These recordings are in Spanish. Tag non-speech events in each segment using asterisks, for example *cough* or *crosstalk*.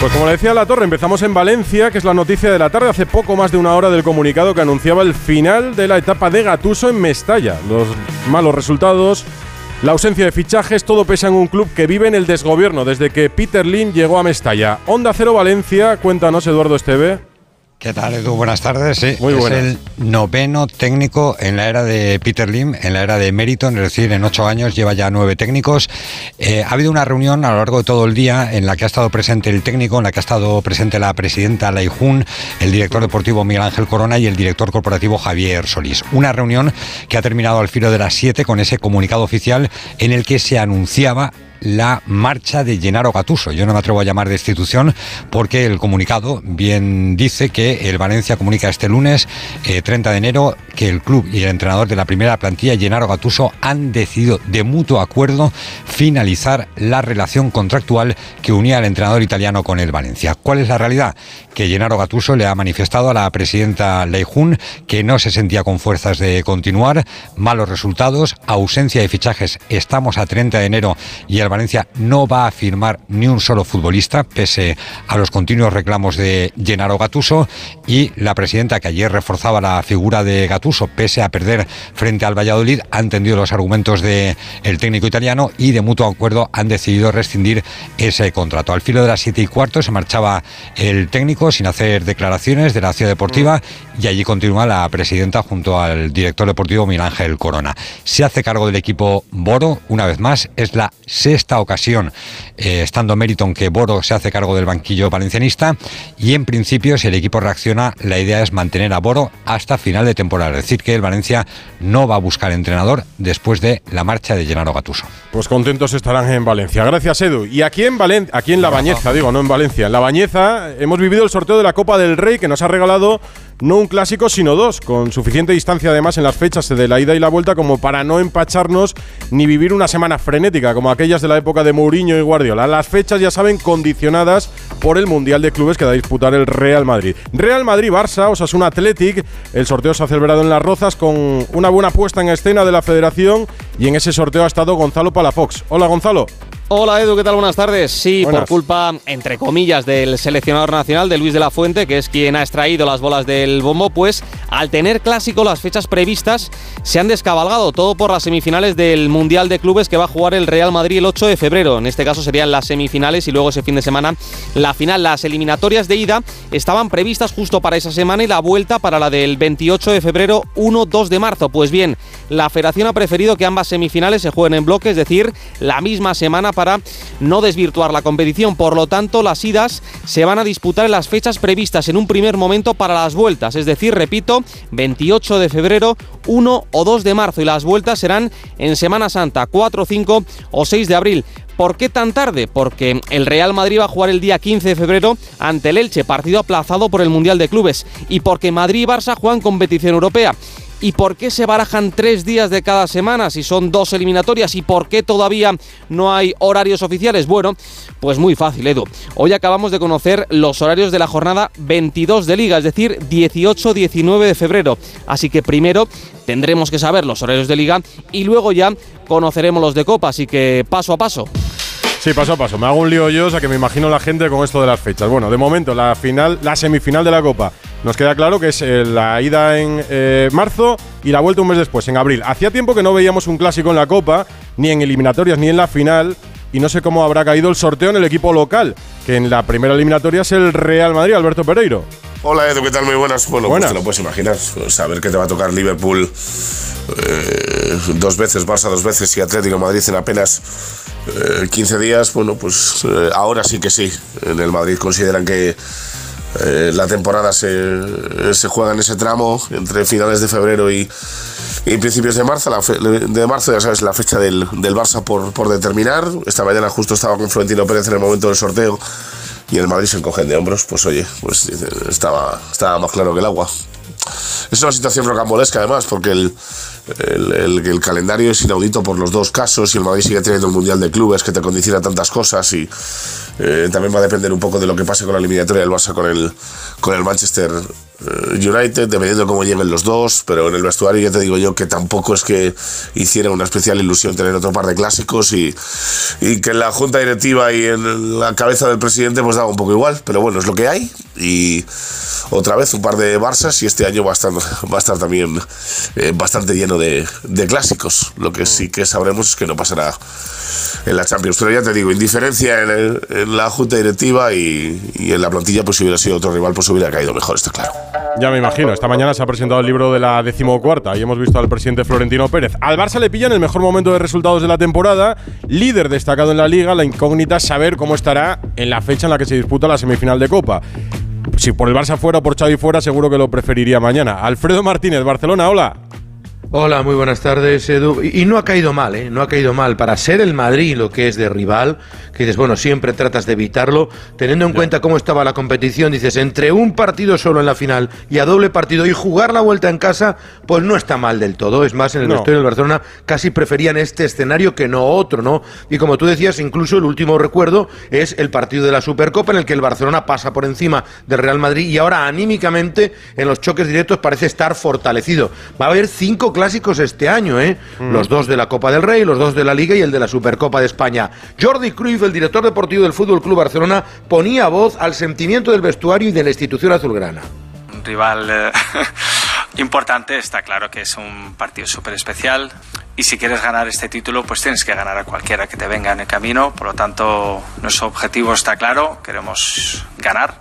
Pues como le decía la torre, empezamos en Valencia, que es la noticia de la tarde, hace poco más de una hora del comunicado que anunciaba el final de la etapa de Gatuso en Mestalla. Los malos resultados, la ausencia de fichajes, todo pesa en un club que vive en el desgobierno desde que Peter Lim llegó a Mestalla. Onda Cero Valencia, cuéntanos Eduardo Esteve. ¿Qué tal, Edu? Buenas tardes. Sí, Muy es buenas. el noveno técnico en la era de Peter Lim, en la era de Meriton, es decir, en ocho años lleva ya nueve técnicos. Eh, ha habido una reunión a lo largo de todo el día en la que ha estado presente el técnico, en la que ha estado presente la presidenta Lei Jun, el director deportivo Miguel Ángel Corona y el director corporativo Javier Solís. Una reunión que ha terminado al filo de las siete con ese comunicado oficial en el que se anunciaba la marcha de Gennaro Gatuso. Yo no me atrevo a llamar de institución porque el comunicado bien dice que el Valencia comunica este lunes, eh, 30 de enero, que el club y el entrenador de la primera plantilla, Gennaro Gatuso, han decidido de mutuo acuerdo finalizar la relación contractual que unía al entrenador italiano con el Valencia. ¿Cuál es la realidad? Que Gennaro Gatuso le ha manifestado a la presidenta Lei Jun que no se sentía con fuerzas de continuar, malos resultados, ausencia de fichajes, estamos a 30 de enero y el Valencia no va a firmar ni un solo futbolista, pese a los continuos reclamos de Gennaro Gatuso, y la presidenta, que ayer reforzaba la figura de Gatuso, pese a perder frente al Valladolid, ha entendido los argumentos del técnico italiano y de mutuo acuerdo han decidido rescindir ese contrato. Al filo de las siete y cuarto se marchaba el técnico sin hacer declaraciones de la ciudad deportiva y allí continúa la presidenta junto al director deportivo Miguel Ángel Corona. Se hace cargo del equipo Boro, una vez más, es la sexta ocasión, eh, estando Meriton, que Boro se hace cargo del banquillo valencianista y en principio si el equipo reacciona, la idea es mantener a Boro hasta final de temporada, es decir, que el Valencia no va a buscar entrenador después de la marcha de Gennaro Gattuso. Pues contentos estarán en Valencia. Gracias, Edu. Y aquí en Valencia, aquí en La Bañeza, *laughs* digo, no en Valencia. En La Bañeza hemos vivido el sorteo de la Copa del Rey que nos ha regalado no un clásico, sino dos, con suficiente distancia además en las fechas de la ida y la vuelta como para no empacharnos ni vivir una semana frenética como aquellas de la época de Mourinho y Guardiola. Las fechas, ya saben, condicionadas por el Mundial de Clubes que va a disputar el Real Madrid. Real Madrid-Barça, Osasuna Athletic. El sorteo se ha celebrado en Las Rozas con una buena puesta en escena de la federación y en ese sorteo ha estado Gonzalo Palafox. Hola, Gonzalo. Hola Edu, ¿qué tal? Buenas tardes. Sí, Buenas. por culpa, entre comillas, del seleccionador nacional, de Luis de la Fuente, que es quien ha extraído las bolas del bombo, pues al tener clásico las fechas previstas se han descabalgado, todo por las semifinales del Mundial de Clubes que va a jugar el Real Madrid el 8 de febrero. En este caso serían las semifinales y luego ese fin de semana la final. Las eliminatorias de ida estaban previstas justo para esa semana y la vuelta para la del 28 de febrero, 1-2 de marzo. Pues bien, la federación ha preferido que ambas semifinales se jueguen en bloque, es decir, la misma semana para no desvirtuar la competición. Por lo tanto, las idas se van a disputar en las fechas previstas en un primer momento para las vueltas, es decir, repito, 28 de febrero, 1 o 2 de marzo y las vueltas serán en Semana Santa, 4, 5 o 6 de abril. ¿Por qué tan tarde? Porque el Real Madrid va a jugar el día 15 de febrero ante el Elche, partido aplazado por el Mundial de Clubes, y porque Madrid y Barça juegan competición europea. ¿Y por qué se barajan tres días de cada semana si son dos eliminatorias? ¿Y por qué todavía no hay horarios oficiales? Bueno, pues muy fácil, Edu. Hoy acabamos de conocer los horarios de la jornada 22 de liga, es decir, 18-19 de febrero. Así que primero tendremos que saber los horarios de liga y luego ya conoceremos los de copa. Así que paso a paso. Sí, paso a paso. Me hago un lío yo, o sea que me imagino la gente con esto de las fechas. Bueno, de momento, la final, la semifinal de la Copa. Nos queda claro que es eh, la ida en eh, marzo y la vuelta un mes después, en abril. Hacía tiempo que no veíamos un clásico en la Copa, ni en eliminatorias, ni en la final. Y no sé cómo habrá caído el sorteo en el equipo local, que en la primera eliminatoria es el Real Madrid, Alberto Pereiro. Hola Edu, ¿qué tal? Muy buenas. Bueno, Buenas. pues te lo puedes imaginar. Saber que te va a tocar Liverpool eh, dos veces, Barça dos veces y Atlético Madrid en apenas eh, 15 días, bueno, pues eh, ahora sí que sí. En el Madrid consideran que eh, la temporada se, se juega en ese tramo entre finales de febrero y, y principios de marzo. La fe- de marzo, ya sabes, la fecha del, del Barça por, por determinar. Esta mañana justo estaba con Florentino Pérez en el momento del sorteo y el Madrid se encogen de hombros. Pues oye, pues estaba, estaba más claro que el agua. Es una situación rocambolesca además, porque el, el, calendario es inaudito por los dos casos y el Madrid sigue teniendo un Mundial de Clubes que te condiciona tantas cosas y eh, también va a depender un poco de lo que pase con la eliminatoria del Barça con el, con el Manchester eh, United, dependiendo de cómo lleguen los dos, pero en el vestuario ya te digo yo que tampoco es que hiciera una especial ilusión tener otro par de clásicos y, y que en la junta directiva y en la cabeza del presidente pues daba un poco igual, pero bueno, es lo que hay y otra vez un par de Barças y este año va a estar, va a estar también eh, bastante lleno de, de, clásicos. Lo que sí que sabremos es que no pasará en la Champions. Pero ya te digo, indiferencia en, la junta directiva y, en la plantilla, pues si hubiera sido otro rival, pues hubiera caído mejor, está claro. Ya me imagino, esta mañana se ha presentado el libro de la decimocuarta y hemos visto al presidente Florentino Pérez. Al Barça le pilla en el mejor momento de resultados de la temporada, líder destacado en la liga, la incógnita saber cómo estará en la fecha en la que se disputa la semifinal de Copa si por el Barça fuera o por Xavi fuera, seguro que lo preferiría mañana. Alfredo Martínez, Barcelona, hola. Hola, muy buenas tardes, Edu. Y, no ha caído mal, ¿eh? No ha caído mal. Para ser el Madrid lo que es de rival, que dices, bueno, siempre tratas de evitarlo, teniendo en cuenta cómo estaba la competición, dices, entre un partido solo en la final y a doble partido y jugar la vuelta en casa, pues no está mal del todo. Es más, en el no. del Barcelona casi preferían este escenario que no otro, ¿no? Y como tú decías, incluso el último recuerdo es el partido de la Supercopa en el que el Barcelona pasa por encima del Real Madrid y ahora anímicamente en los choques directos parece estar fortalecido. Va a haber cinco clásicos este año, ¿eh? Mm. Los dos de la Copa del Rey, los dos de la Liga y el de la Supercopa de España. Jordi Cruyff, el director deportivo del Fútbol Club Barcelona, ponía voz al sentimiento del vestuario y de la institución azulgrana. Un rival eh, *laughs* importante, está claro que es un partido súper especial y si quieres ganar este título, pues tienes que ganar a cualquiera que te venga en el camino. Por lo tanto, nuestro objetivo está claro, queremos ganar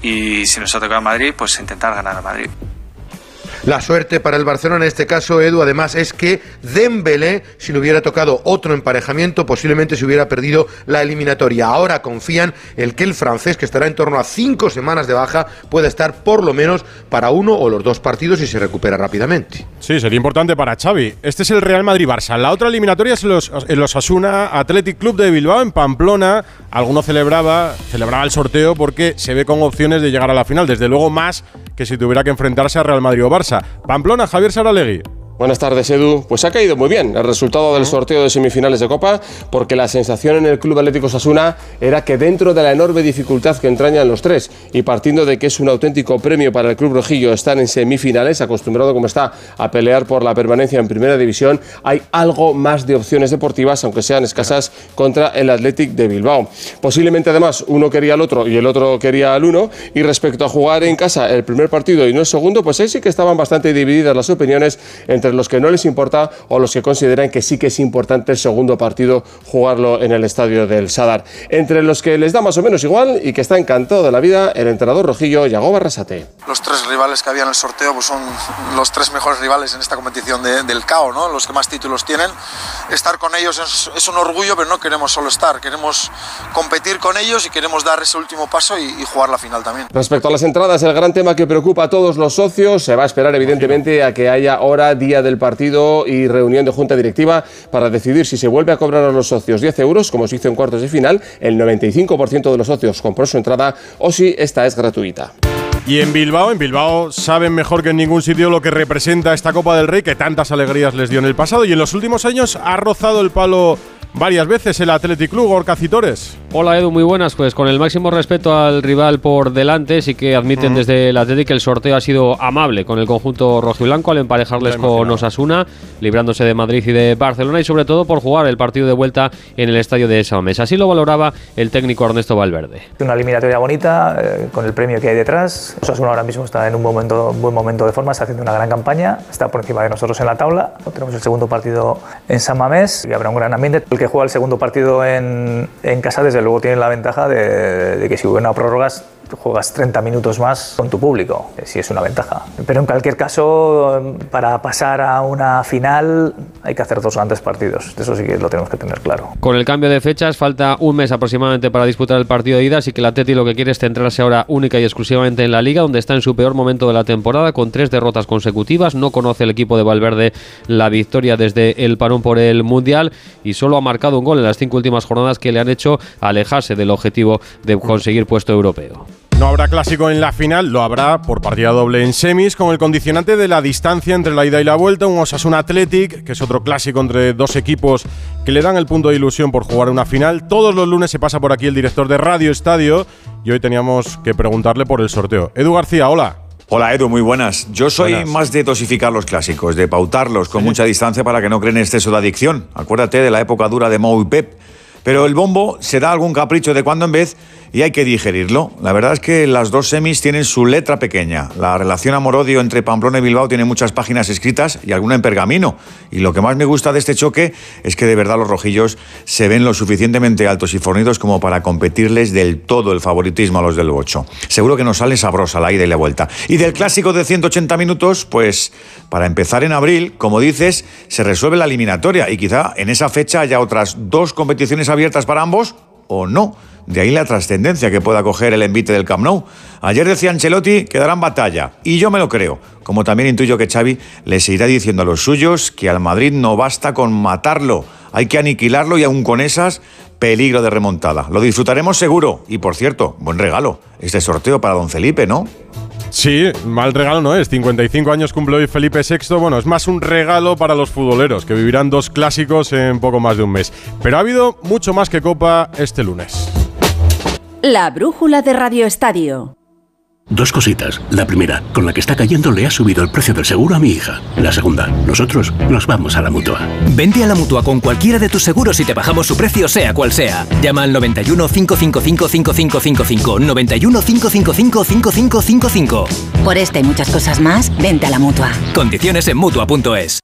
y si nos ha tocado Madrid, pues intentar ganar a Madrid. La suerte para el Barcelona en este caso, Edu, además es que Dembélé, si le hubiera tocado otro emparejamiento, posiblemente se hubiera perdido la eliminatoria. Ahora confían en que el francés, que estará en torno a cinco semanas de baja, pueda estar por lo menos para uno o los dos partidos y se recupera rápidamente. Sí, sería importante para Xavi. Este es el Real Madrid-Barça. La otra eliminatoria es los, los Asuna Athletic Club de Bilbao en Pamplona. Alguno celebraba, celebraba el sorteo porque se ve con opciones de llegar a la final. Desde luego más que si tuviera que enfrentarse a Real Madrid o Barça. Pamplona, Javier Saralegui. Buenas tardes, Edu. Pues ha caído muy bien el resultado del sorteo de semifinales de Copa, porque la sensación en el Club Atlético Sasuna era que dentro de la enorme dificultad que entrañan los tres y partiendo de que es un auténtico premio para el Club Rojillo estar en semifinales, acostumbrado como está a pelear por la permanencia en Primera División, hay algo más de opciones deportivas, aunque sean escasas, contra el Athletic de Bilbao. Posiblemente además uno quería al otro y el otro quería al uno, y respecto a jugar en casa el primer partido y no el segundo, pues ahí sí que estaban bastante divididas las opiniones entre los que no les importa o los que consideran que sí que es importante el segundo partido jugarlo en el estadio del Sadar. Entre los que les da más o menos igual y que está encantado de la vida, el entrenador rojillo Yago Barrasate. Los tres rivales que había en el sorteo pues son los tres mejores rivales en esta competición del CAO, ¿no? los que más títulos tienen. Estar con ellos es, un orgullo, pero no queremos solo estar, queremos competir con ellos y queremos dar ese último paso y, y jugar la final también. Respecto a las entradas, el gran tema que preocupa a todos los socios se va a esperar evidentemente a que haya hora, día del partido y reunión de junta directiva para decidir si se vuelve a cobrar a los socios 10 euros, como se hizo en cuartos de final, el 95% de los socios compró su entrada, o si esta es gratuita. Y en Bilbao, en Bilbao saben mejor que en ningún sitio lo que representa esta Copa del Rey, que tantas alegrías les dio en el pasado y en los últimos años ha rozado el palo varias veces el Athletic Club, Gorka Citores. Hola Edu, muy buenas. Pues con el máximo respeto al rival por delante, sí que admiten desde el Athletic que el sorteo ha sido amable con el conjunto rojiblanco al emparejarles con Osasuna, librándose de Madrid y de Barcelona y sobre todo por jugar el partido de vuelta en el estadio de Saomés. Así lo valoraba el técnico Ernesto Valverde. Una eliminatoria bonita, eh, con el premio que hay detrás. Osasuna ahora mismo está en un momento, buen momento de forma, está haciendo una gran campaña, está por encima de nosotros en la tabla. Tenemos el segundo partido en San Mamés y habrá un gran ambiente. El que juega el segundo partido en, en casa, desde luego tiene la ventaja de, que si hubiera una prórrogas juegas 30 minutos más con tu público, si es una ventaja. Pero en cualquier caso, para pasar a una final hay que hacer dos grandes partidos. Eso sí que lo tenemos que tener claro. Con el cambio de fechas, falta un mes aproximadamente para disputar el partido de ida, así que la Atleti lo que quiere es centrarse ahora única y exclusivamente en la Liga, donde está en su peor momento de la temporada, con tres derrotas consecutivas. No conoce el equipo de Valverde la victoria desde el parón por el Mundial y solo ha marcado un gol en las cinco últimas jornadas que le han hecho alejarse del objetivo de conseguir puesto europeo. No habrá clásico en la final, lo habrá por partida doble en semis, con el condicionante de la distancia entre la ida y la vuelta, un Osasuna Athletic, que es otro clásico entre dos equipos que le dan el punto de ilusión por jugar una final. Todos los lunes se pasa por aquí el director de Radio Estadio y hoy teníamos que preguntarle por el sorteo. Edu García, hola. Hola Edu, muy buenas. Yo soy más de dosificar los clásicos, de pautarlos con mucha distancia para que no creen exceso de adicción. Acuérdate de la época dura de Mou y Pep. Pero el bombo se da algún capricho de cuando en vez y hay que digerirlo. La verdad es que las dos semis tienen su letra pequeña. La relación amor-odio entre Pamplona y Bilbao tiene muchas páginas escritas y alguna en pergamino. Y lo que más me gusta de este choque es que de verdad los rojillos se ven lo suficientemente altos y fornidos como para competirles del todo el favoritismo a los del Bocho. Seguro que nos sale sabrosa la ida y la vuelta. Y del clásico de 180 minutos, pues para empezar en abril, como dices, se resuelve la eliminatoria y quizá en esa fecha haya otras dos competiciones abiertas para ambos o no. De ahí la trascendencia que pueda coger el envite del Camp Nou. Ayer decía Ancelotti que darán batalla, y yo me lo creo, como también intuyo que Xavi le seguirá diciendo a los suyos que al Madrid no basta con matarlo, hay que aniquilarlo y aún con esas, peligro de remontada. Lo disfrutaremos seguro, y por cierto, buen regalo, este sorteo para don Felipe, ¿no? Sí, mal regalo no es. 55 años cumple hoy Felipe VI. Bueno, es más un regalo para los futboleros, que vivirán dos clásicos en poco más de un mes. Pero ha habido mucho más que Copa este lunes. La brújula de Radio Estadio. Dos cositas. La primera, con la que está cayendo le ha subido el precio del seguro a mi hija. La segunda, nosotros nos vamos a la mutua. Vente a la mutua con cualquiera de tus seguros y te bajamos su precio, sea cual sea. Llama al 91 555 5555. 91 555 5555. Por esta y muchas cosas más, vente a la mutua. Condiciones en mutua.es.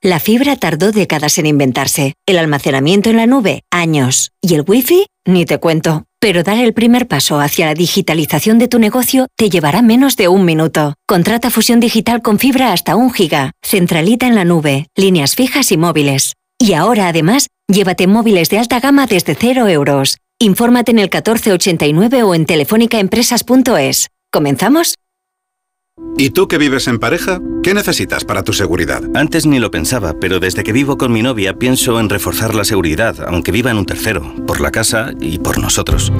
La fibra tardó décadas en inventarse, el almacenamiento en la nube, años, y el wifi, ni te cuento. Pero dar el primer paso hacia la digitalización de tu negocio te llevará menos de un minuto. Contrata fusión digital con fibra hasta un giga, centralita en la nube, líneas fijas y móviles. Y ahora además, llévate móviles de alta gama desde cero euros. Infórmate en el 1489 o en telefónicaempresas.es. ¿Comenzamos? ¿Y tú que vives en pareja? ¿Qué necesitas para tu seguridad? Antes ni lo pensaba, pero desde que vivo con mi novia pienso en reforzar la seguridad, aunque viva en un tercero, por la casa y por nosotros.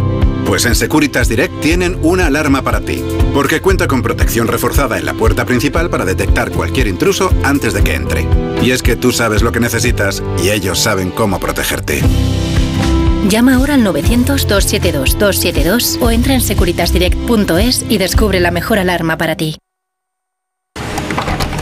Pues en Securitas Direct tienen una alarma para ti, porque cuenta con protección reforzada en la puerta principal para detectar cualquier intruso antes de que entre. Y es que tú sabes lo que necesitas y ellos saben cómo protegerte. Llama ahora al 900-272-272 o entra en securitasdirect.es y descubre la mejor alarma para ti.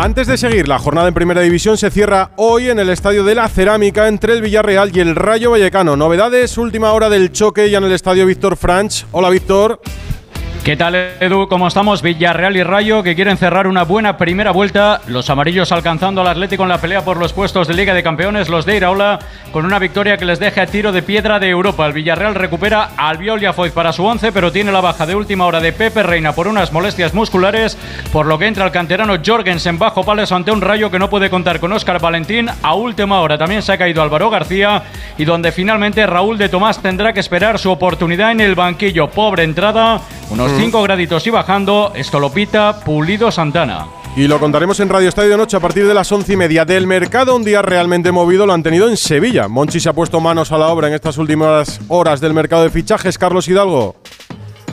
Antes de seguir, la jornada en Primera División se cierra hoy en el Estadio de la Cerámica entre el Villarreal y el Rayo Vallecano. Novedades, última hora del choque ya en el Estadio Víctor Franch. Hola Víctor. ¿Qué tal, Edu? ¿Cómo estamos? Villarreal y Rayo que quieren cerrar una buena primera vuelta. Los amarillos alcanzando al Atlético en la pelea por los puestos de Liga de Campeones. Los de Iraola con una victoria que les deja tiro de piedra de Europa. El Villarreal recupera a Albiol y a Foyt para su once, pero tiene la baja de última hora de Pepe Reina por unas molestias musculares, por lo que entra el canterano Jorgensen bajo palos ante un Rayo que no puede contar con Óscar Valentín. A última hora también se ha caído Álvaro García y donde finalmente Raúl de Tomás tendrá que esperar su oportunidad en el banquillo. Pobre entrada, unos 5 graditos y bajando, esto lo pita Pulido Santana. Y lo contaremos en Radio Estadio de Noche a partir de las once y media del mercado. Un día realmente movido lo han tenido en Sevilla. Monchi se ha puesto manos a la obra en estas últimas horas del mercado de fichajes. Carlos Hidalgo.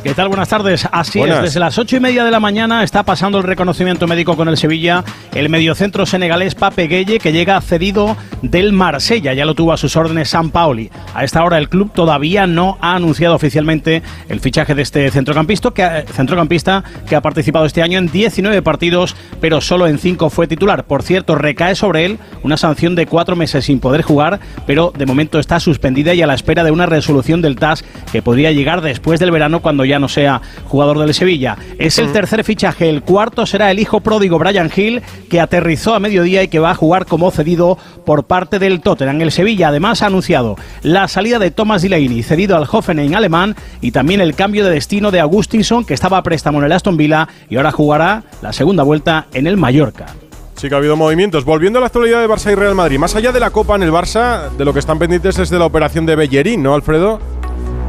¿Qué tal? Buenas tardes. Así es, desde las ocho y media de la mañana está pasando el reconocimiento médico con el Sevilla el mediocentro senegalés Pape Gueye, que llega cedido del Marsella. Ya lo tuvo a sus órdenes San Paoli. A esta hora el club todavía no ha anunciado oficialmente el fichaje de este centrocampista que, ha, centrocampista que ha participado este año en 19 partidos, pero solo en 5 fue titular. Por cierto, recae sobre él una sanción de cuatro meses sin poder jugar, pero de momento está suspendida y a la espera de una resolución del TAS que podría llegar después del verano cuando ya ya no sea jugador del Sevilla. Es el tercer fichaje, el cuarto será el hijo pródigo Brian Hill, que aterrizó a mediodía y que va a jugar como cedido por parte del Tottenham. El Sevilla además ha anunciado la salida de Thomas Delaney, cedido al Hoffenheim alemán, y también el cambio de destino de Augustinson, que estaba a préstamo en el Aston Villa y ahora jugará la segunda vuelta en el Mallorca. Sí que ha habido movimientos. Volviendo a la actualidad de Barça y Real Madrid, más allá de la Copa en el Barça, de lo que están pendientes es de la operación de Bellerín, ¿no, Alfredo?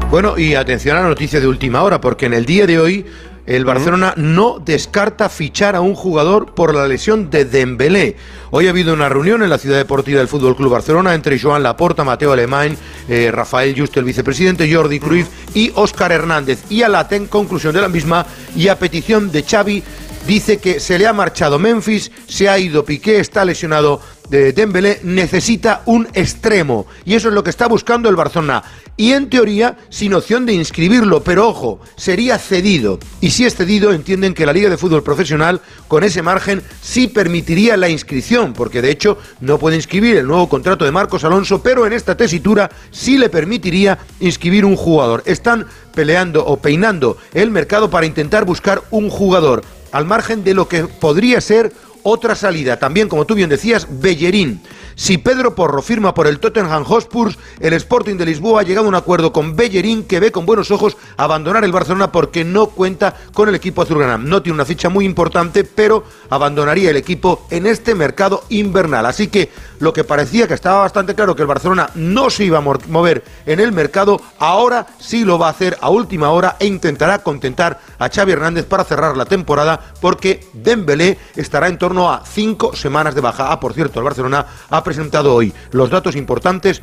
Bueno, y atención a la noticia de última hora, porque en el día de hoy el Barcelona no descarta fichar a un jugador por la lesión de Dembélé. Hoy ha habido una reunión en la ciudad deportiva del Fútbol Club Barcelona entre Joan Laporta, Mateo Alemán, eh, Rafael Juste, el vicepresidente, Jordi Cruyff y Óscar Hernández. Y a la ten conclusión de la misma y a petición de Xavi dice que se le ha marchado Memphis, se ha ido Piqué, está lesionado de Dembélé, necesita un extremo y eso es lo que está buscando el Barcelona y en teoría sin opción de inscribirlo, pero ojo, sería cedido y si es cedido entienden que la Liga de Fútbol Profesional con ese margen sí permitiría la inscripción, porque de hecho no puede inscribir el nuevo contrato de Marcos Alonso, pero en esta tesitura sí le permitiría inscribir un jugador. Están peleando o peinando el mercado para intentar buscar un jugador al margen de lo que podría ser otra salida. También, como tú bien decías, Bellerín. Si Pedro Porro firma por el Tottenham Hotspur, el Sporting de Lisboa ha llegado a un acuerdo con Bellerín que ve con buenos ojos abandonar el Barcelona porque no cuenta con el equipo azulgrana. No tiene una ficha muy importante, pero abandonaría el equipo en este mercado invernal. Así que lo que parecía que estaba bastante claro que el Barcelona no se iba a mover en el mercado, ahora sí lo va a hacer a última hora e intentará contentar a Xavi Hernández para cerrar la temporada porque Dembélé estará en torno a cinco semanas de baja. Ah, por cierto, el Barcelona ha presentado hoy los datos importantes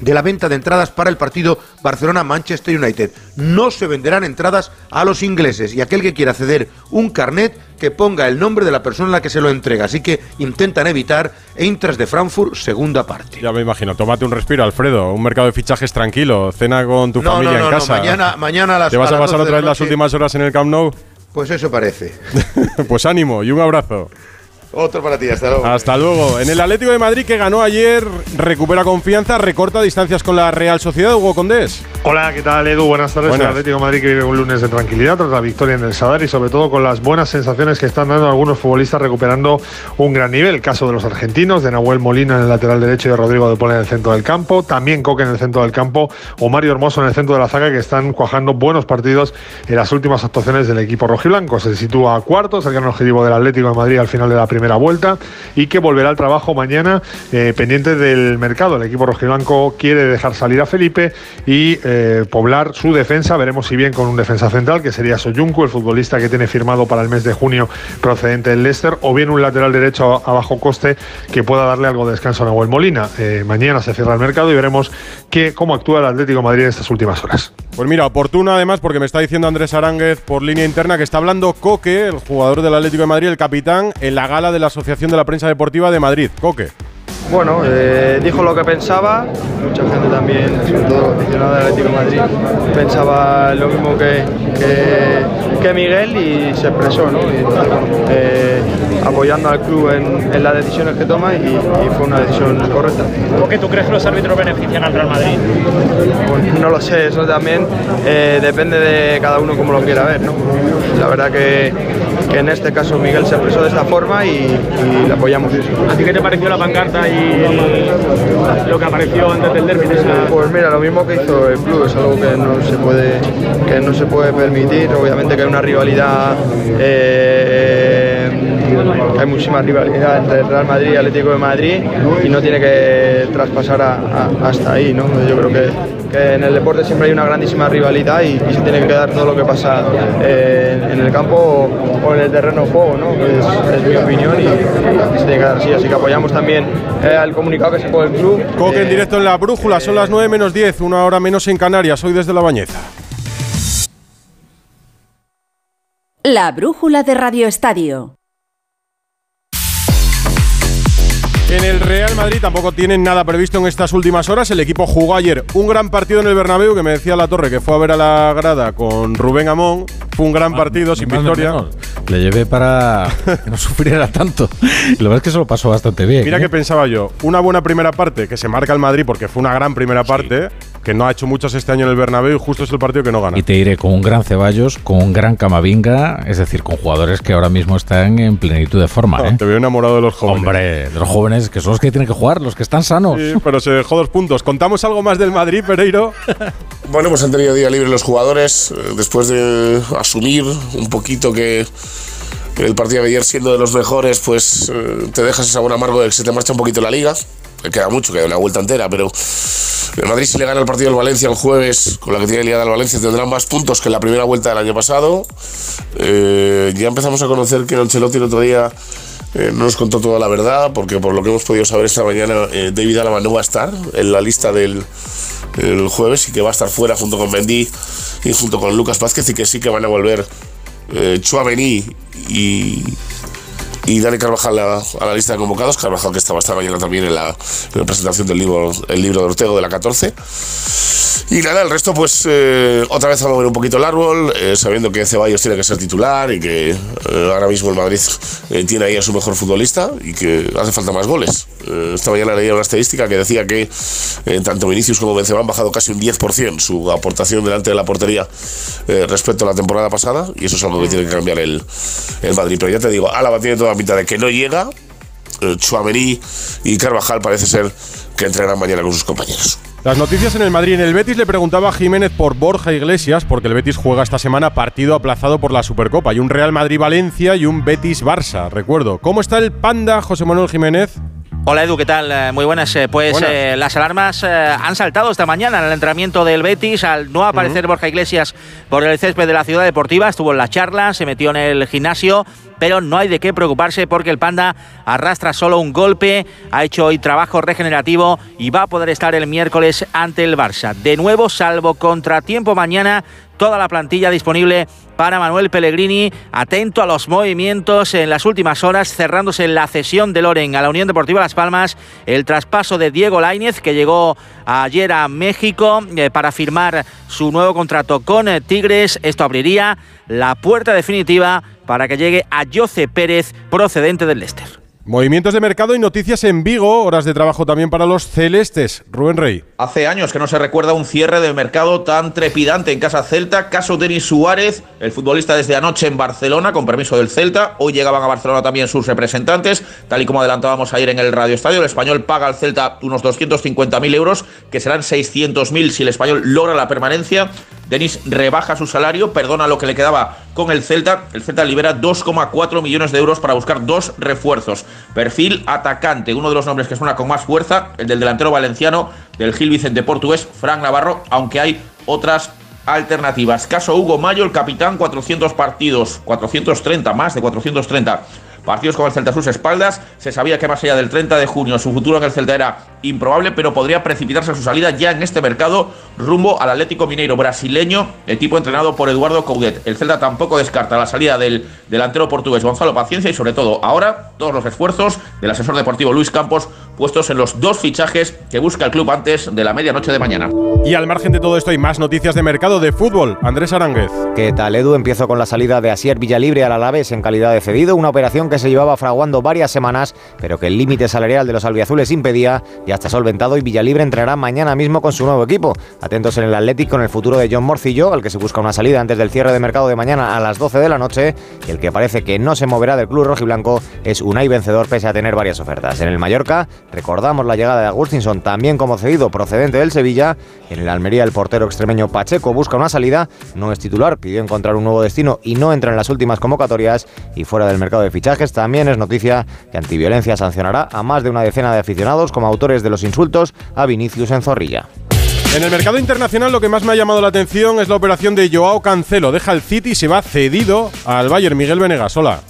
de la venta de entradas para el partido Barcelona-Manchester United. No se venderán entradas a los ingleses y aquel que quiera ceder un carnet que ponga el nombre de la persona a la que se lo entrega. Así que intentan evitar Eintracht de Frankfurt, segunda parte. Ya me imagino. Tómate un respiro, Alfredo. Un mercado de fichajes tranquilo. Cena con tu No, familia no, no, en casa. mañana- mañana a las- ¿Te vas a pasar 12 otra vez la las últimas horas en el Camp Nou? Pues eso parece. *laughs* pues ánimo y un abrazo. Otro para ti, hasta luego. Hasta luego. En el Atlético de Madrid que ganó ayer, recupera confianza, recorta distancias con la Real Sociedad, Hugo Condés. Hola, ¿qué tal Edu? Buenas tardes. Buenas. El Atlético de Madrid que vive un lunes de tranquilidad tras la victoria en el Sadar y sobre todo con las buenas sensaciones que están dando algunos futbolistas recuperando un gran nivel. Caso de los argentinos, de Nahuel Molina en el lateral derecho y de Rodrigo de Paul en el centro del campo. También Coque en el centro del campo o Mario Hermoso en el centro de la zaga que están cuajando buenos partidos en las últimas actuaciones del equipo rojiblanco. Se sitúa a cuartos, el gran objetivo del Atlético de Madrid al final de la primera vuelta y que volverá al trabajo mañana eh, pendiente del mercado. El equipo rojiblanco quiere dejar salir a Felipe y eh, poblar su defensa. Veremos si bien con un defensa central, que sería Soyuncu, el futbolista que tiene firmado para el mes de junio procedente del Leicester, o bien un lateral derecho a, bajo coste que pueda darle algo de descanso a Nahuel Molina. Eh, mañana se cierra el mercado y veremos qué, cómo actúa el Atlético Madrid en estas últimas horas. Pues mira, oportuno además porque me está diciendo Andrés Aránguez por línea interna que está hablando Coque, el jugador del Atlético de Madrid, el capitán, en la gala de la Asociación de la Prensa Deportiva de Madrid. Coque. Bueno, eh, dijo lo que pensaba, mucha gente también, sobre todo aficionada del Atlético Madrid, pensaba lo mismo que, que, Miguel y se expresó, ¿no? Eh, apoyando al club en, en las decisiones que toma y, y fue una decisión correcta. ¿Por qué tú crees que los árbitros benefician al Real Madrid? Pues no lo sé, eso también eh, depende de cada uno como lo quiera ver, ¿no? La verdad que, que en este caso Miguel se expresó de esta forma y, y le apoyamos. ¿A ti qué te pareció la pancarta y lo que apareció antes del derbi? Pues mira, lo mismo que hizo el club, es algo que no se puede, que no se puede permitir. Obviamente que hay una rivalidad, eh, hay muchísima rivalidad entre el Real Madrid y Atlético de Madrid y no tiene que traspasar a- a- hasta ahí. ¿no? Yo creo que, que en el deporte siempre hay una grandísima rivalidad y, y se tiene que quedar todo lo que pasa eh, en el campo o, o en el terreno de juego. ¿no? Es, es mi opinión y se tiene que quedar así. Así que apoyamos también eh, al comunicado que sacó el club. Coque en Eh, directo en la brújula, son las 9 menos 10, una hora menos en Canarias, hoy desde La Bañeza. La brújula de Radio Estadio. En el Real Madrid tampoco tienen nada previsto en estas últimas horas. El equipo jugó ayer un gran partido en el Bernabéu, que me decía la Torre que fue a ver a la grada con Rubén Amón. Fue un gran partido, sin victoria. menos. Le llevé para que no *laughs* sufriera tanto. Y lo verdad es que se lo pasó bastante bien. Mira ¿eh? que pensaba yo, una buena primera parte que se marca el Madrid porque fue una gran primera parte. Que no ha hecho muchos este año en el Bernabéu y justo es el partido que no gana. Y te diré, con un gran Ceballos, con un gran Camavinga, es decir, con jugadores que ahora mismo están en plenitud de forma. ¿eh? Te veo enamorado de los jóvenes. Hombre, de los jóvenes que son los que tienen que jugar, los que están sanos. Sí, pero se dejó dos puntos. ¿Contamos algo más del Madrid, Pereiro? *laughs* bueno, pues han tenido día libre los jugadores eh, después de asumir un poquito que el partido de ayer siendo de los mejores, pues eh, te dejas ese sabor amargo de que se te marcha un poquito la liga. Queda mucho, queda una vuelta entera, pero el Madrid si le gana el partido del Valencia el jueves, con la que tiene liada el Valencia, tendrá más puntos que en la primera vuelta del año pasado. Eh, ya empezamos a conocer que Ancelotti el otro día eh, no nos contó toda la verdad, porque por lo que hemos podido saber esta mañana, David Alaba no va a estar en la lista del el jueves y que va a estar fuera junto con Mendy y junto con Lucas Vázquez y que sí que van a volver eh, Chuamení y, y Dani Carvajal a, a, la lista de convocados. Carvajal que estaba esta mañana también en la, en la presentación del libro, el libro de Ortego de la 14. Y nada, el resto, pues eh, otra vez a mover un poquito el árbol, eh, sabiendo que Ceballos tiene que ser titular y que eh, ahora mismo el Madrid eh, tiene ahí a su mejor futbolista y que hace falta más goles. Eh, esta mañana leía una estadística que decía que eh, tanto Vinicius como Benzema han bajado casi un 10% su aportación delante de la portería respecto a la temporada pasada y eso es algo que tiene que cambiar el, el Madrid. Pero ya te digo, Álava tiene toda pinta de que no llega, Chuamení y Carvajal parece ser que entrenarán mañana con sus compañeros. Las noticias en el Madrid. En el Betis le preguntaba a Jiménez por Borja Iglesias, porque el Betis juega esta semana partido aplazado por la Supercopa. Hay un Real Madrid-Valencia y un Betis-Barça, recuerdo. ¿Cómo está el Panda, José Manuel Jiménez? Hola Edu, ¿qué tal? Eh, muy buenas. Eh, pues Buenas. eh, las alarmas eh, han saltado esta mañana en el entrenamiento del Betis al no aparecer Borja Iglesias por el césped de la ciudad deportiva. Estuvo en la charla, se metió en el gimnasio, pero no hay de qué preocuparse porque el Panda arrastra solo un golpe, ha hecho hoy trabajo regenerativo y va a poder estar el miércoles ante el Barça. De nuevo, salvo contratiempo mañana, toda la plantilla disponible para Manuel Pellegrini, atento a los movimientos en las últimas horas, cerrándose la cesión de Loren a la Unión Deportiva Las Palmas, el traspaso de Diego Lainez, que llegó ayer a México eh, para firmar su nuevo contrato con eh, Tigres. Esto abriría la puerta definitiva para que llegue a Jose Pérez, procedente del Leicester. Movimientos de mercado y noticias en Vigo, horas de trabajo también para los celestes. Rubén Rey. Hace años que no se recuerda un cierre de mercado tan trepidante en Casa Celta. Caso Denis Suárez, el futbolista desde anoche en Barcelona, con permiso del Celta. Hoy llegaban a Barcelona también sus representantes. Tal y como adelantábamos ayer en el Radio Estadio, el español paga al Celta unos 250.000 euros, que serán 600.000 si el español logra la permanencia. Denis rebaja su salario, perdona lo que le quedaba con el Celta. El Celta libera 2,4 millones de euros para buscar dos refuerzos. Perfil atacante, uno de los nombres que suena con más fuerza, el del delantero valenciano del Gil Vicente portugués, Frank Navarro, aunque hay otras alternativas. Caso Hugo Mayo, el capitán, 400 partidos, 430, más de 430 partidos con el Celta a sus espaldas. Se sabía que más allá del 30 de junio su futuro en el Celta era improbable, pero podría precipitarse su salida ya en este mercado rumbo al Atlético Mineiro brasileño, equipo entrenado por Eduardo Coudet. El Celta tampoco descarta la salida del delantero portugués Gonzalo Paciencia y sobre todo ahora todos los esfuerzos del asesor deportivo Luis Campos puestos en los dos fichajes que busca el club antes de la medianoche de mañana. Y al margen de todo esto hay más noticias de mercado de fútbol. Andrés Aránguez. ¿Qué tal, Edu? Empiezo con la salida de Asier Villalibre al Alavés en calidad de cedido, una operación que se llevaba fraguando varias semanas, pero que el límite salarial de los albiazules impedía, ya está solventado y Villalibre entrará mañana mismo con su nuevo equipo. Atentos en el Athletic con el futuro de John Morcillo, al que se busca una salida antes del cierre de mercado de mañana a las 12 de la noche, y el que parece que no se moverá del club rojiblanco es Unai Vencedor pese a tener varias ofertas. En el Mallorca, recordamos la llegada de Agustinson también como cedido procedente del Sevilla. En el Almería, el portero extremeño Pacheco busca una salida, no es titular, pidió encontrar un nuevo destino y no entra en las últimas convocatorias. Y fuera del mercado de fichajes, también es noticia que Antiviolencia sancionará a más de una decena de aficionados como autores de los insultos a Vinicius en Zorrilla. En el mercado internacional lo que más me ha llamado la atención es la operación de Joao Cancelo. Deja el City y se va cedido al Bayern Miguel Venegas. Hola.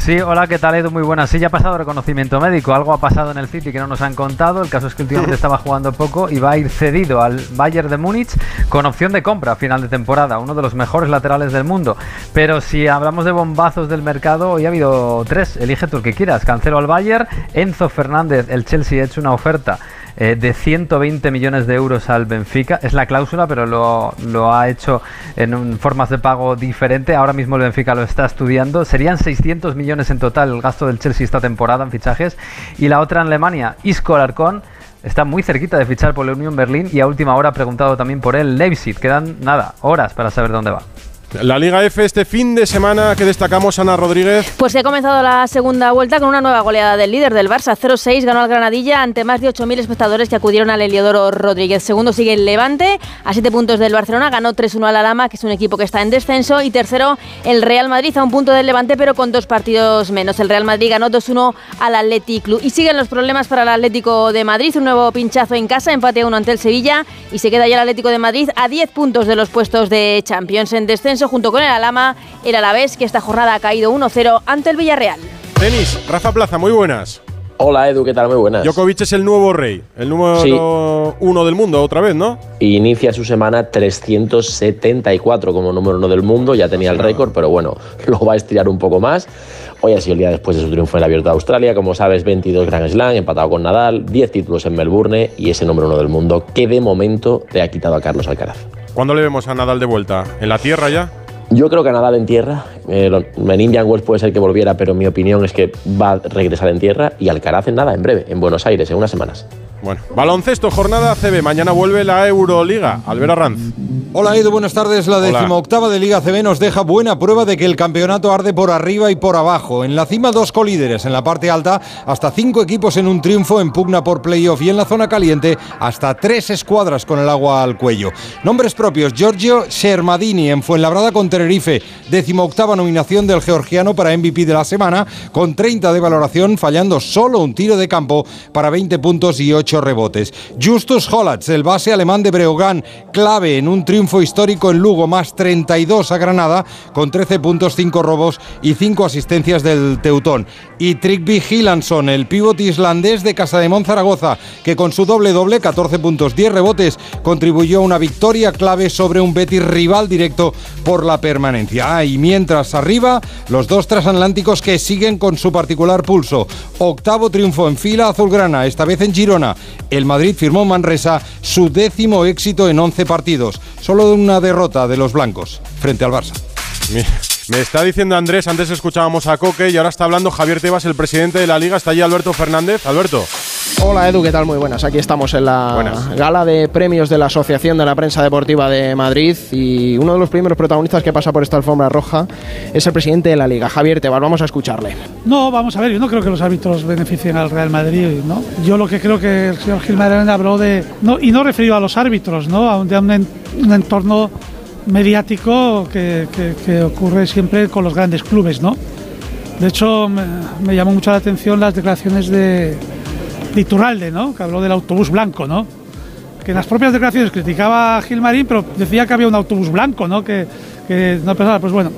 Sí, hola, ¿qué tal Edu? Muy buenas. Sí, ya ha pasado reconocimiento médico. Algo ha pasado en el City que no nos han contado. El caso es que últimamente *laughs* estaba jugando poco y va a ir cedido al Bayern de Múnich con opción de compra a final de temporada. Uno de los mejores laterales del mundo. Pero si hablamos de bombazos del mercado, hoy ha habido tres. Elige tú el que quieras. Cancelo al Bayern. Enzo Fernández, el Chelsea, ha hecho una oferta eh, de 120 millones de euros al Benfica. Es la cláusula, pero lo, ha hecho en formas de pago diferente. Ahora mismo el Benfica lo está estudiando. Serían 600 millones en total el gasto del Chelsea esta temporada en fichajes. Y la otra en Alemania, Isco Alarcón está muy cerquita de fichar por la Unión Berlín y a última hora ha preguntado también por él Leipzig. Quedan nada, horas para saber dónde va. La Liga F este fin de semana que destacamos, Ana Rodríguez. Pues se ha comenzado la segunda vuelta con una nueva goleada del líder del Barça. 0-6 ganó al Granadilla ante más de 8.000 espectadores que acudieron al Heliodoro Rodríguez. Segundo sigue el Levante, a 7 puntos del Barcelona. Ganó 3-1 al Alama, que es un equipo que está en descenso. Y tercero, el Real Madrid, a un punto del Levante, pero con dos partidos menos. El Real Madrid ganó 2-1 al Athletic Club. Y siguen los problemas para el Atlético de Madrid. Un nuevo pinchazo en casa, empate a 1 ante el Sevilla. Y se queda ya el Atlético de Madrid a 10 puntos de los puestos de Champions en descenso, junto con el Alama el Alavés, que esta jornada ha caído 1-0 ante el Villarreal. Tenis, Rafa Plaza, muy buenas. Hola Edu, ¿qué tal? Muy buenas. Djokovic es el nuevo rey, el número uno del mundo otra vez, ¿no? Inicia su semana 374 como número uno del mundo, ya tenía el récord, pero bueno, *laughs* lo va a estirar un poco más. Hoy ha sido el día después de su triunfo en el Abierto de Australia, como sabes, 22 Grand Slam, empatado con Nadal, 10 títulos en Melbourne y ese número uno del mundo que de momento le ha quitado a Carlos Alcaraz. ¿Cuándo le vemos a Nadal de vuelta? ¿En la tierra ya? Yo creo que Nadal en tierra. Eh, en Indian Wells puede ser que volviera, pero mi opinión es que va a regresar en tierra y Alcaraz en nada, en breve, en Buenos Aires, en unas semanas. Bueno, baloncesto, jornada CB. Mañana vuelve la Euroliga. Albert Arranz. Hola Edu, buenas tardes. La decimoctava de Liga CB nos deja buena prueba de que el campeonato arde por arriba y por abajo. En la cima dos colíderes, en la parte alta hasta cinco equipos en un triunfo en pugna por playoff y en la zona caliente hasta tres escuadras con el agua al cuello. Nombres propios, Giorgio Shermadini en Fuenlabrada con Tenerife, decimoctava nominación del georgiano para MVP de la semana, con 30 de valoración, fallando solo un tiro de campo para 20 puntos y 8 rebotes. Justus Holatz, el base alemán de Breogán, clave en un triunfo triunfo histórico en Lugo, más 32 a Granada, con 13 puntos, 5 robos y 5 asistencias del Teutón. Y Trigby Gillansson, el pívot islandés de Casa de Zaragoza, que con su doble-doble, 14 puntos, 10 rebotes, contribuyó a una victoria clave sobre un Betis rival directo por la permanencia. Ah, y mientras arriba, los dos transatlánticos que siguen con su particular pulso. Octavo triunfo en fila azulgrana, esta vez en Girona. El Madrid firmó Manresa su décimo éxito en 11 partidos solo de una derrota de los blancos frente al Barça. Me está diciendo Andrés, antes escuchábamos a Coque y ahora está hablando Javier Tebas, el presidente de la liga. Está allí Alberto Fernández. Alberto. Hola Edu, ¿qué tal? Muy buenas. Aquí estamos en la gala de premios de la Asociación de la Prensa Deportiva de Madrid y uno de los primeros protagonistas que pasa por esta alfombra roja es el presidente de la liga, Javier Tebas. Vamos a escucharle. No, vamos a ver, yo no creo que los árbitros beneficien al Real Madrid, ¿no? Yo lo que creo que el señor Gilmarín habló de, no, y no referido a los árbitros, ¿no? De un, un entorno mediático que, ocurre siempre con los grandes clubes, ¿no? De hecho, me, llamó mucho la atención las declaraciones de, de, Iturralde, ¿no? Que habló del autobús blanco, ¿no? Que en las propias declaraciones criticaba a Gilmarín, pero decía que había un autobús blanco, ¿no? Que, no pensaba, pues bueno.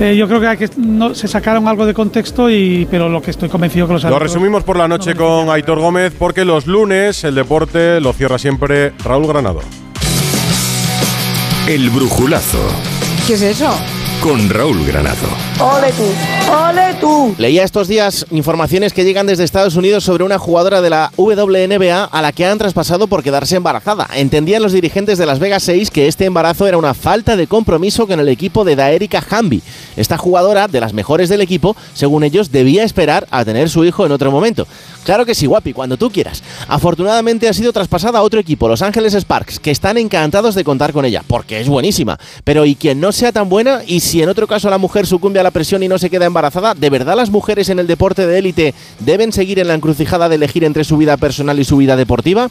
Eh, yo creo que, que no, se sacaron algo de contexto, y, pero lo que estoy convencido que los Lo resumimos por la noche con Aitor Gómez, porque los lunes el deporte lo cierra siempre Raúl Granado. El brujulazo. ¿Qué es eso? Con Raúl Granado. ¡Ole tú! ¡Ole tú! Leía estos días informaciones que llegan desde Estados Unidos sobre una jugadora de la WNBA a la que han traspasado por quedarse embarazada. Entendían los dirigentes de Las Vegas 6 que este embarazo era una falta de compromiso con el equipo de Daerica Hamby. Esta jugadora, de las mejores del equipo, según ellos, debía esperar a tener su hijo en otro momento. Claro que sí, guapi, cuando tú quieras. Afortunadamente ha sido traspasada a otro equipo, Los Ángeles Sparks, que están encantados de contar con ella, porque es buenísima. Pero ¿y quien no sea tan buena? ¿Y si en otro caso la mujer sucumbe a la presión y no se queda embarazada? ¿De verdad las mujeres en el deporte de élite deben seguir en la encrucijada de elegir entre su vida personal y su vida deportiva?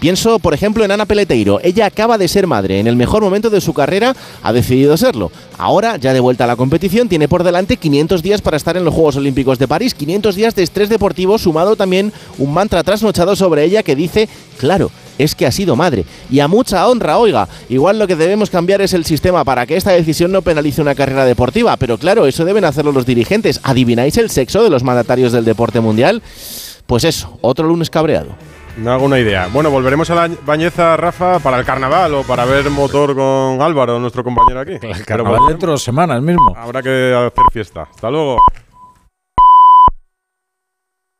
Pienso, por ejemplo, en Ana Peleteiro. Ella acaba de ser madre. En el mejor momento de su carrera ha decidido serlo. Ahora, ya de vuelta a la competición, tiene por delante 500 días para estar en los Juegos Olímpicos de París. 500 días de estrés deportivo sumado también un mantra trasnochado sobre ella que dice, claro, es que ha sido madre. Y a mucha honra, oiga, igual lo que debemos cambiar es el sistema para que esta decisión no penalice una carrera deportiva, pero claro, eso deben hacerlo los dirigentes. ¿Adivináis el sexo de los mandatarios del deporte mundial? Pues eso, otro lunes cabreado. Me hago una idea. Bueno, volveremos a la bañeza, Rafa, para el carnaval o para ver motor con Álvaro, nuestro compañero aquí. El carnaval dentro de semanas mismo. Habrá que hacer fiesta. Hasta luego.